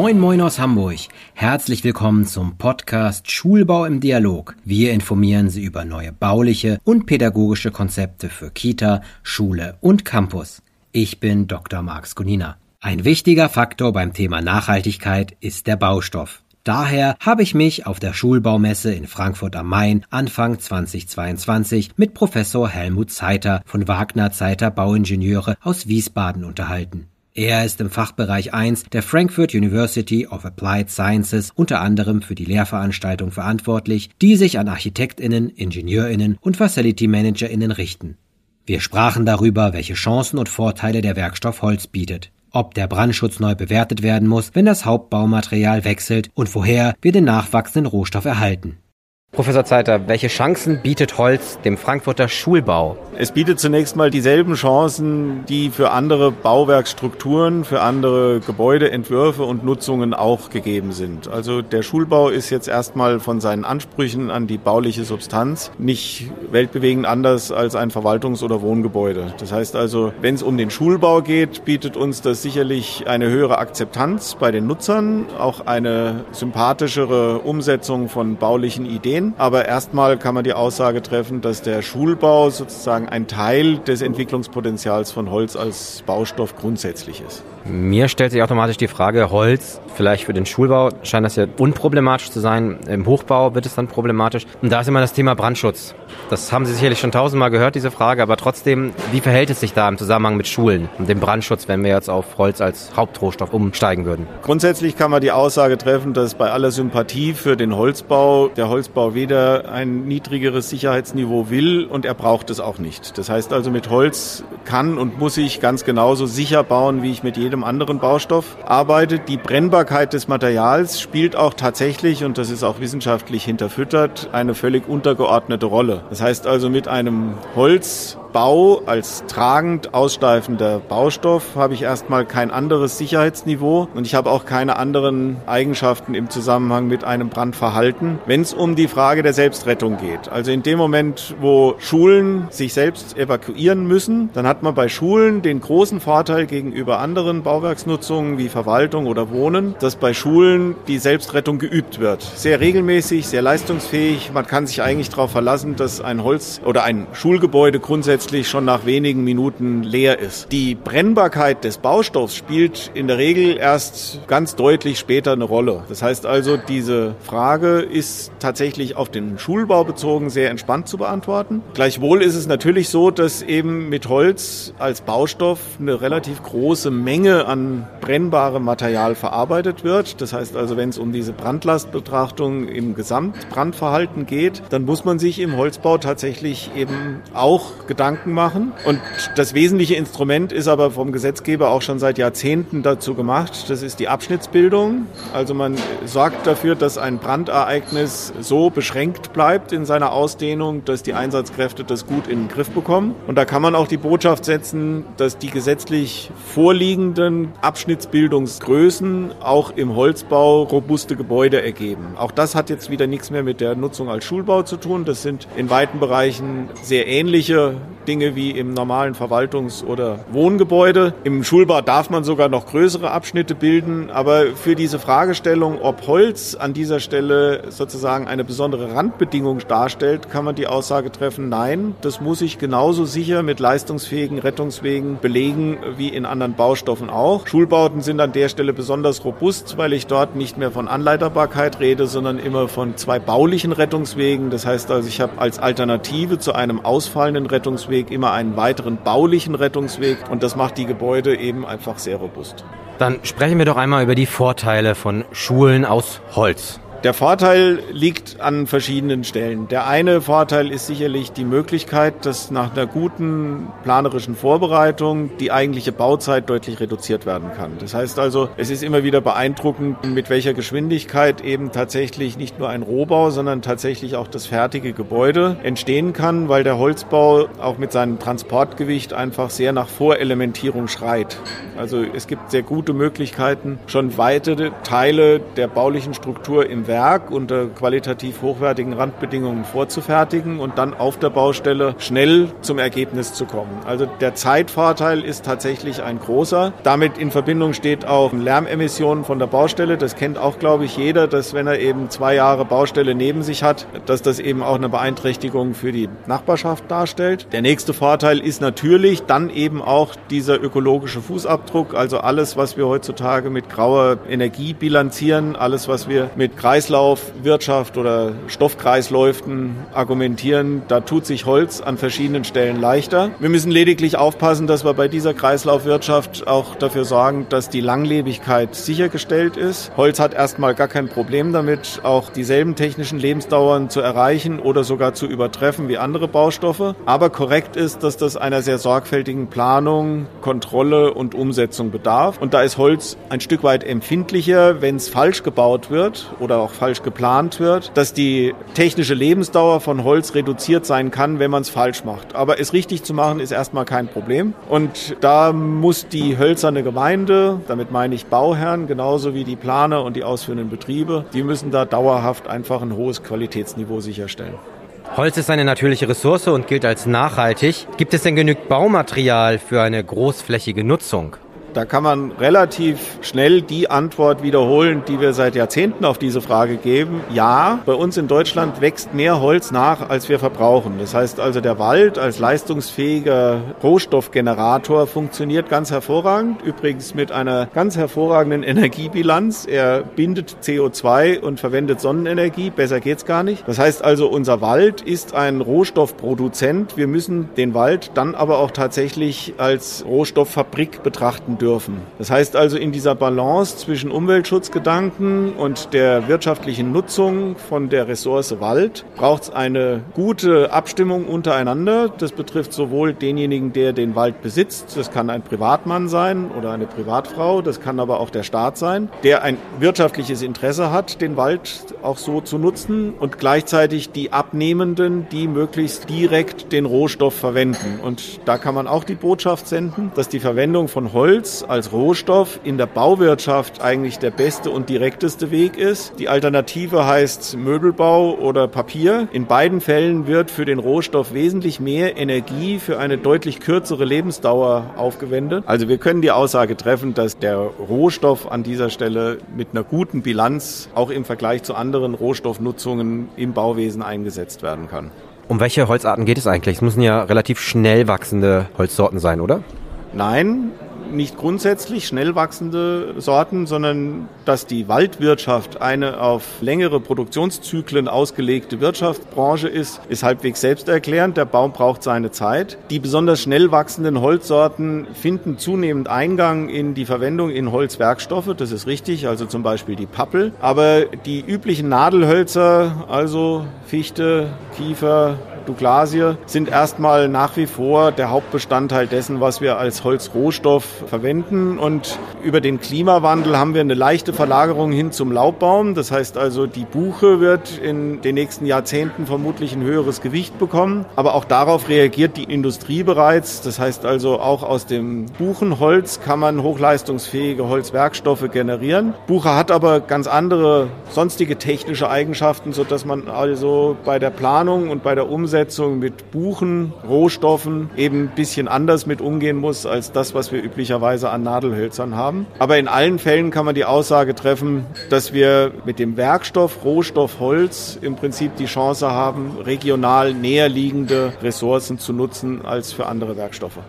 Moin Moin aus Hamburg. Herzlich willkommen zum Podcast Schulbau im Dialog. Wir informieren Sie über neue bauliche und pädagogische Konzepte für Kita, Schule und Campus. Ich bin Dr. Marx Gunina. Ein wichtiger Faktor beim Thema Nachhaltigkeit ist der Baustoff. Daher habe ich mich auf der Schulbaumesse in Frankfurt am Main Anfang 2022 mit Professor Helmut Zeiter von Wagner Zeiter Bauingenieure aus Wiesbaden unterhalten. Er ist im Fachbereich 1 der Frankfurt University of Applied Sciences unter anderem für die Lehrveranstaltung verantwortlich, die sich an Architektinnen, Ingenieurinnen und Facility Managerinnen richten. Wir sprachen darüber, welche Chancen und Vorteile der Werkstoff Holz bietet, ob der Brandschutz neu bewertet werden muss, wenn das Hauptbaumaterial wechselt und woher wir den nachwachsenden Rohstoff erhalten. Professor Zeiter, welche Chancen bietet Holz dem Frankfurter Schulbau? Es bietet zunächst mal dieselben Chancen, die für andere Bauwerksstrukturen, für andere Gebäudeentwürfe und Nutzungen auch gegeben sind. Also der Schulbau ist jetzt erstmal von seinen Ansprüchen an die bauliche Substanz nicht weltbewegend anders als ein Verwaltungs- oder Wohngebäude. Das heißt also, wenn es um den Schulbau geht, bietet uns das sicherlich eine höhere Akzeptanz bei den Nutzern, auch eine sympathischere Umsetzung von baulichen Ideen sehen. Aber erstmal kann man die Aussage treffen, dass der Schulbau sozusagen ein Teil des Entwicklungspotenzials von Holz als Baustoff grundsätzlich ist. Mir stellt sich automatisch die Frage, Holz, vielleicht für den Schulbau scheint das ja unproblematisch zu sein. Im Hochbau wird es dann problematisch. Und da ist immer das Thema Brandschutz. Das haben Sie sicherlich schon tausendmal gehört, diese Frage. Aber trotzdem, wie verhält es sich da im Zusammenhang mit Schulen und dem Brandschutz, wenn wir jetzt auf Holz als Hauptrohstoff umsteigen würden? Grundsätzlich kann man die Aussage treffen, dass bei aller Sympathie für den Holzbau der Holzbau weder ein niedrigeres Sicherheitsniveau will und er braucht es auch nicht. Das heißt also, mit Holz kann und muss ich ganz genauso sicher bauen, wie ich mit jedem anderen Baustoff arbeitet. Die Brennbarkeit des Materials spielt auch tatsächlich, und das ist auch wissenschaftlich hinterfüttert, eine völlig untergeordnete Rolle. Das heißt also mit einem Holz Bau als tragend aussteifender Baustoff habe ich erstmal kein anderes Sicherheitsniveau und ich habe auch keine anderen Eigenschaften im Zusammenhang mit einem Brandverhalten, wenn es um die Frage der Selbstrettung geht. Also in dem Moment, wo Schulen sich selbst evakuieren müssen, dann hat man bei Schulen den großen Vorteil gegenüber anderen Bauwerksnutzungen wie Verwaltung oder Wohnen, dass bei Schulen die Selbstrettung geübt wird. Sehr regelmäßig, sehr leistungsfähig. Man kann sich eigentlich darauf verlassen, dass ein Holz oder ein Schulgebäude grundsätzlich grundsätzlich schon nach wenigen Minuten leer ist. Die Brennbarkeit des Baustoffs spielt in der Regel erst ganz deutlich später eine Rolle. Das heißt also, diese Frage ist tatsächlich auf den Schulbau bezogen sehr entspannt zu beantworten. Gleichwohl ist es natürlich so, dass eben mit Holz als Baustoff eine relativ große Menge an brennbarem Material verarbeitet wird. Das heißt also, wenn es um diese Brandlastbetrachtung im Gesamtbrandverhalten geht, dann muss man sich im Holzbau tatsächlich eben auch Gedanken Gedanken machen. Und das wesentliche Instrument ist aber vom Gesetzgeber auch schon seit Jahrzehnten dazu gemacht. Das ist die Abschnittsbildung. Also man sorgt dafür, dass ein Brandereignis so beschränkt bleibt in seiner Ausdehnung, dass die Einsatzkräfte das gut in den Griff bekommen. Und da kann man auch die Botschaft setzen, dass die gesetzlich vorliegenden Abschnittsbildungsgrößen auch im Holzbau robuste Gebäude ergeben. Auch das hat jetzt wieder nichts mehr mit der Nutzung als Schulbau zu tun. Das sind in weiten Bereichen sehr ähnliche Dinge wie im normalen Verwaltungs- oder Wohngebäude. Im Schulbau darf man sogar noch größere Abschnitte bilden, aber für diese Fragestellung, ob Holz an dieser Stelle sozusagen eine besondere Randbedingung darstellt, kann man die Aussage treffen, nein, das muss ich genauso sicher mit leistungsfähigen Rettungswegen belegen wie in anderen Baustoffen auch. Schulbauten sind an der Stelle besonders robust, weil ich dort nicht mehr von Anleiterbarkeit rede, sondern immer von zwei baulichen Rettungswegen. Das heißt also, ich habe als Alternative zu einem ausfallenden Rettungsweg Rettungsweg immer einen weiteren baulichen Rettungsweg und das macht die Gebäude eben einfach sehr robust. Dann sprechen wir doch einmal über die Vorteile von Schulen aus Holz. Der Vorteil liegt an verschiedenen Stellen. Der eine Vorteil ist sicherlich die Möglichkeit, dass nach einer guten planerischen Vorbereitung die eigentliche Bauzeit deutlich reduziert werden kann. Das heißt also, es ist immer wieder beeindruckend, mit welcher Geschwindigkeit eben tatsächlich nicht nur ein Rohbau, sondern tatsächlich auch das fertige Gebäude entstehen kann, weil der Holzbau auch mit seinem Transportgewicht einfach sehr nach Vorelementierung schreit. Also es gibt sehr gute Möglichkeiten, schon weitere Teile der baulichen Struktur im Werk unter qualitativ hochwertigen Randbedingungen vorzufertigen und dann auf der Baustelle schnell zum Ergebnis zu kommen. Also der Zeitvorteil ist tatsächlich ein großer. Damit in Verbindung steht auch Lärmemissionen von der Baustelle. Das kennt auch, glaube ich, jeder, dass wenn er eben zwei Jahre Baustelle neben sich hat, dass das eben auch eine Beeinträchtigung für die Nachbarschaft darstellt. Der nächste Vorteil ist natürlich dann eben auch dieser ökologische Fußabdruck, also alles, was wir heutzutage mit grauer Energie bilanzieren, alles, was wir mit Kreislaufwirtschaft oder Stoffkreisläufen argumentieren, da tut sich Holz an verschiedenen Stellen leichter. Wir müssen lediglich aufpassen, dass wir bei dieser Kreislaufwirtschaft auch dafür sorgen, dass die Langlebigkeit sichergestellt ist. Holz hat erstmal gar kein Problem damit, auch dieselben technischen Lebensdauern zu erreichen oder sogar zu übertreffen wie andere Baustoffe. Aber korrekt ist, dass das einer sehr sorgfältigen Planung, Kontrolle und Umsetzung bedarf. Und da ist Holz ein Stück weit empfindlicher, wenn es falsch gebaut wird oder auch falsch geplant wird, dass die technische Lebensdauer von Holz reduziert sein kann, wenn man es falsch macht. Aber es richtig zu machen, ist erstmal kein Problem. Und da muss die hölzerne Gemeinde, damit meine ich Bauherren, genauso wie die Planer und die ausführenden Betriebe, die müssen da dauerhaft einfach ein hohes Qualitätsniveau sicherstellen. Holz ist eine natürliche Ressource und gilt als nachhaltig. Gibt es denn genügend Baumaterial für eine großflächige Nutzung? Da kann man relativ schnell die Antwort wiederholen, die wir seit Jahrzehnten auf diese Frage geben. Ja, bei uns in Deutschland wächst mehr Holz nach, als wir verbrauchen. Das heißt also, der Wald als leistungsfähiger Rohstoffgenerator funktioniert ganz hervorragend. Übrigens mit einer ganz hervorragenden Energiebilanz. Er bindet CO2 und verwendet Sonnenenergie. Besser geht's gar nicht. Das heißt also, unser Wald ist ein Rohstoffproduzent. Wir müssen den Wald dann aber auch tatsächlich als Rohstofffabrik betrachten dürfen. Das heißt also, in dieser Balance zwischen Umweltschutzgedanken und der wirtschaftlichen Nutzung von der Ressource Wald braucht es eine gute Abstimmung untereinander. Das betrifft sowohl denjenigen, der den Wald besitzt, das kann ein Privatmann sein oder eine Privatfrau, das kann aber auch der Staat sein, der ein wirtschaftliches Interesse hat, den Wald auch so zu nutzen und gleichzeitig die Abnehmenden, die möglichst direkt den Rohstoff verwenden. Und da kann man auch die Botschaft senden, dass die Verwendung von Holz als Rohstoff in der Bauwirtschaft eigentlich der beste und direkteste Weg ist. Die Alternative heißt Möbelbau oder Papier. In beiden Fällen wird für den Rohstoff wesentlich mehr Energie für eine deutlich kürzere Lebensdauer aufgewendet. Also wir können die Aussage treffen, dass der Rohstoff an dieser Stelle mit einer guten Bilanz auch im Vergleich zu anderen Rohstoffnutzungen im Bauwesen eingesetzt werden kann. Um welche Holzarten geht es eigentlich? Es müssen ja relativ schnell wachsende Holzsorten sein, oder? Nein, nicht grundsätzlich schnell wachsende Sorten, sondern dass die Waldwirtschaft eine auf längere Produktionszyklen ausgelegte Wirtschaftsbranche ist, ist halbwegs selbsterklärend. Der Baum braucht seine Zeit. Die besonders schnell wachsenden Holzsorten finden zunehmend Eingang in die Verwendung in Holzwerkstoffe. Das ist richtig, also zum Beispiel die Pappel. Aber die üblichen Nadelhölzer, also Fichte, Kiefer, Douglasie sind erstmal nach wie vor der Hauptbestandteil dessen, was wir als Holzrohstoff verwenden. Und über den Klimawandel haben wir eine leichte Verlagerung hin zum Laubbaum. Das heißt also, die Buche wird in den nächsten Jahrzehnten vermutlich ein höheres Gewicht bekommen. Aber auch darauf reagiert die Industrie bereits. Das heißt also, auch aus dem Buchenholz kann man hochleistungsfähige Holzwerkstoffe generieren. Buche hat aber ganz andere sonstige technische Eigenschaften, sodass man also bei der Planung und bei der Umsetzung Umsetzung mit Buchen, Rohstoffen eben ein bisschen anders mit umgehen muss als das, was wir üblicherweise an Nadelhölzern haben. Aber in allen Fällen kann man die Aussage treffen, dass wir mit dem Werkstoff, Rohstoff, Holz im Prinzip die Chance haben, regional näher liegende Ressourcen zu nutzen als für andere Werkstoffe.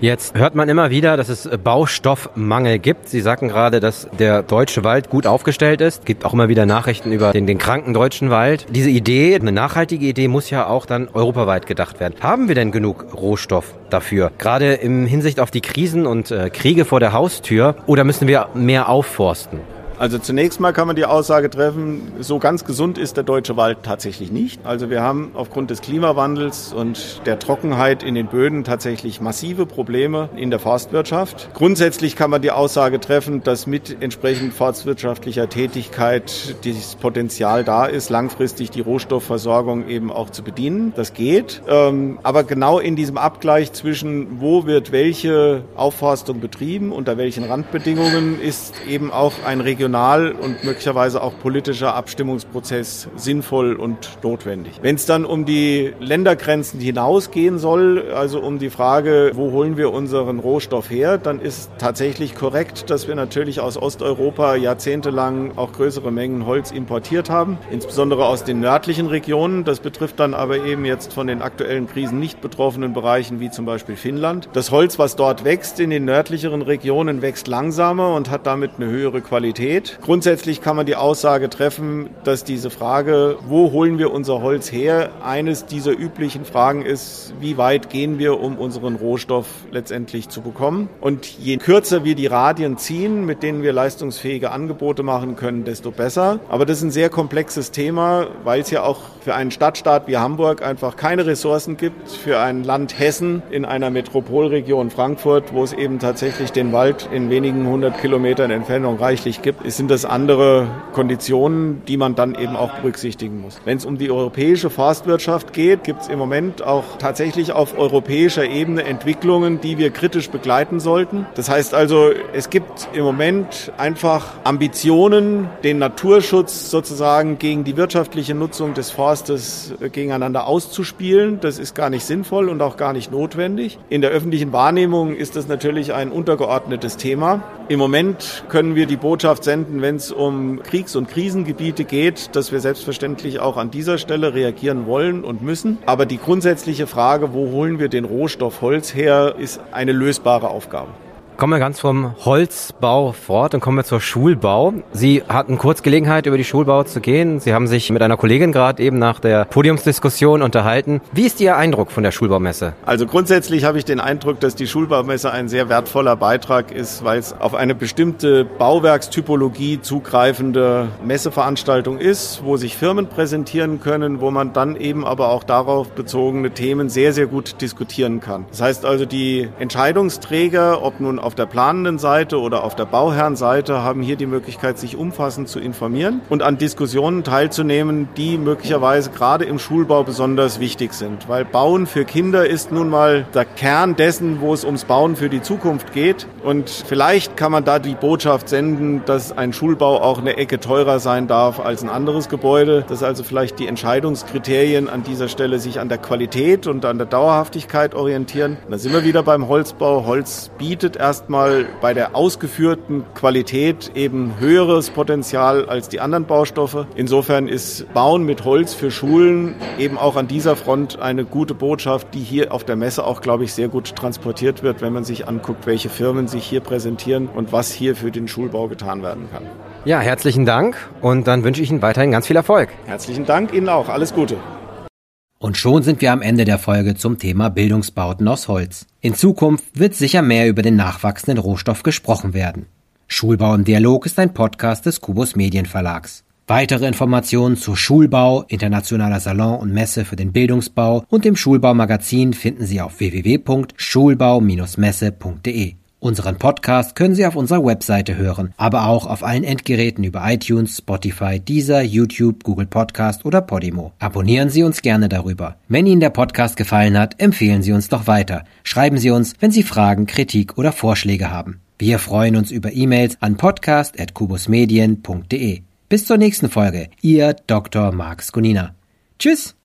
Jetzt hört man immer wieder, dass es Baustoffmangel gibt. Sie sagten gerade, dass der deutsche Wald gut aufgestellt ist. Es gibt auch immer wieder Nachrichten über den, den kranken deutschen Wald. Diese Idee, eine nachhaltige Idee, muss ja auch dann europaweit gedacht werden. Haben wir denn genug Rohstoff dafür? Gerade im Hinsicht auf die Krisen und äh, Kriege vor der Haustür? Oder müssen wir mehr aufforsten? Also zunächst mal kann man die Aussage treffen, so ganz gesund ist der deutsche Wald tatsächlich nicht. Also wir haben aufgrund des Klimawandels und der Trockenheit in den Böden tatsächlich massive Probleme in der Forstwirtschaft. Grundsätzlich kann man die Aussage treffen, dass mit entsprechend forstwirtschaftlicher Tätigkeit dieses Potenzial da ist, langfristig die Rohstoffversorgung eben auch zu bedienen. Das geht. Ähm, aber genau in diesem Abgleich zwischen, wo wird welche Aufforstung betrieben, unter welchen Randbedingungen, ist eben auch ein regionales emotional und möglicherweise auch politischer Abstimmungsprozess sinnvoll und notwendig. Wenn es dann um die Ländergrenzen hinausgehen soll, also um die Frage, wo holen wir unseren Rohstoff her, dann ist tatsächlich korrekt, dass wir natürlich aus Osteuropa jahrzehntelang auch größere Mengen Holz importiert haben, insbesondere aus den nördlichen Regionen. Das betrifft dann aber eben jetzt von den aktuellen Krisen nicht betroffenen Bereichen wie zum Beispiel Finnland. Das Holz, was dort wächst in den nördlicheren Regionen, wächst langsamer und hat damit eine höhere Qualität. Grundsätzlich kann man die Aussage treffen, dass diese Frage, wo holen wir unser Holz her, eines dieser üblichen Fragen ist, wie weit gehen wir, um unseren Rohstoff letztendlich zu bekommen. Und je kürzer wir die Radien ziehen, mit denen wir leistungsfähige Angebote machen können, desto besser. Aber das ist ein sehr komplexes Thema, weil es ja auch für einen Stadtstaat wie Hamburg einfach keine Ressourcen gibt, für ein Land Hessen in einer Metropolregion Frankfurt, wo es eben tatsächlich den Wald in wenigen hundert Kilometern Entfernung reichlich gibt, sind das andere Konditionen, die man dann eben auch berücksichtigen muss. Wenn es um die europäische Forstwirtschaft geht, gibt es im Moment auch tatsächlich auf europäischer Ebene Entwicklungen, die wir kritisch begleiten sollten. Das heißt also, es gibt im Moment einfach Ambitionen, den Naturschutz sozusagen gegen die wirtschaftliche Nutzung des Forstes gegeneinander auszuspielen. Das ist gar nicht sinnvoll und auch gar nicht notwendig. In der öffentlichen Wahrnehmung ist das natürlich ein untergeordnetes Thema. Im Moment können wir die Botschaft senden, wenn es um Kriegs- und Krisengebiete geht, dass wir selbstverständlich auch an dieser Stelle reagieren wollen und müssen. Aber die grundsätzliche Frage, wo holen wir den Rohstoff Holz her, ist eine lösbare Aufgabe. Kommen wir ganz vom Holzbau fort und kommen wir zur Schulbau. Sie hatten kurz Gelegenheit, über die Schulbau zu gehen. Sie haben sich mit einer Kollegin gerade eben nach der Podiumsdiskussion unterhalten. Wie ist Ihr Eindruck von der Schulbaumesse? Also grundsätzlich habe ich den Eindruck, dass die Schulbaumesse ein sehr wertvoller Beitrag ist, weil es auf eine bestimmte Bauwerkstypologie zugreifende Messeveranstaltung ist, wo sich Firmen präsentieren können, wo man dann eben aber auch darauf bezogene Themen sehr, sehr gut diskutieren kann. Das heißt also, die Entscheidungsträger, ob nun auf der planenden Seite oder auf der Bauherrenseite haben hier die Möglichkeit, sich umfassend zu informieren und an Diskussionen teilzunehmen, die möglicherweise gerade im Schulbau besonders wichtig sind. Weil Bauen für Kinder ist nun mal der Kern dessen, wo es ums Bauen für die Zukunft geht. Und vielleicht kann man da die Botschaft senden, dass ein Schulbau auch eine Ecke teurer sein darf als ein anderes Gebäude. Dass also vielleicht die Entscheidungskriterien an dieser Stelle sich an der Qualität und an der Dauerhaftigkeit orientieren. Da sind wir wieder beim Holzbau. Holz bietet erst erstmal bei der ausgeführten Qualität eben höheres Potenzial als die anderen Baustoffe. Insofern ist Bauen mit Holz für Schulen eben auch an dieser Front eine gute Botschaft, die hier auf der Messe auch, glaube ich, sehr gut transportiert wird, wenn man sich anguckt, welche Firmen sich hier präsentieren und was hier für den Schulbau getan werden kann. Ja, herzlichen Dank und dann wünsche ich Ihnen weiterhin ganz viel Erfolg. Herzlichen Dank Ihnen auch. Alles Gute. Und schon sind wir am Ende der Folge zum Thema Bildungsbauten aus Holz. In Zukunft wird sicher mehr über den nachwachsenden Rohstoff gesprochen werden. Schulbau im Dialog ist ein Podcast des Kubus Medienverlags. Weitere Informationen zu Schulbau, internationaler Salon und Messe für den Bildungsbau und dem Schulbaumagazin finden Sie auf www.schulbau-messe.de. Unseren Podcast können Sie auf unserer Webseite hören, aber auch auf allen Endgeräten über iTunes, Spotify, Deezer, YouTube, Google Podcast oder Podimo. Abonnieren Sie uns gerne darüber. Wenn Ihnen der Podcast gefallen hat, empfehlen Sie uns doch weiter. Schreiben Sie uns, wenn Sie Fragen, Kritik oder Vorschläge haben. Wir freuen uns über E-Mails an podcast.kubusmedien.de. Bis zur nächsten Folge. Ihr Dr. Marc Skonina. Tschüss!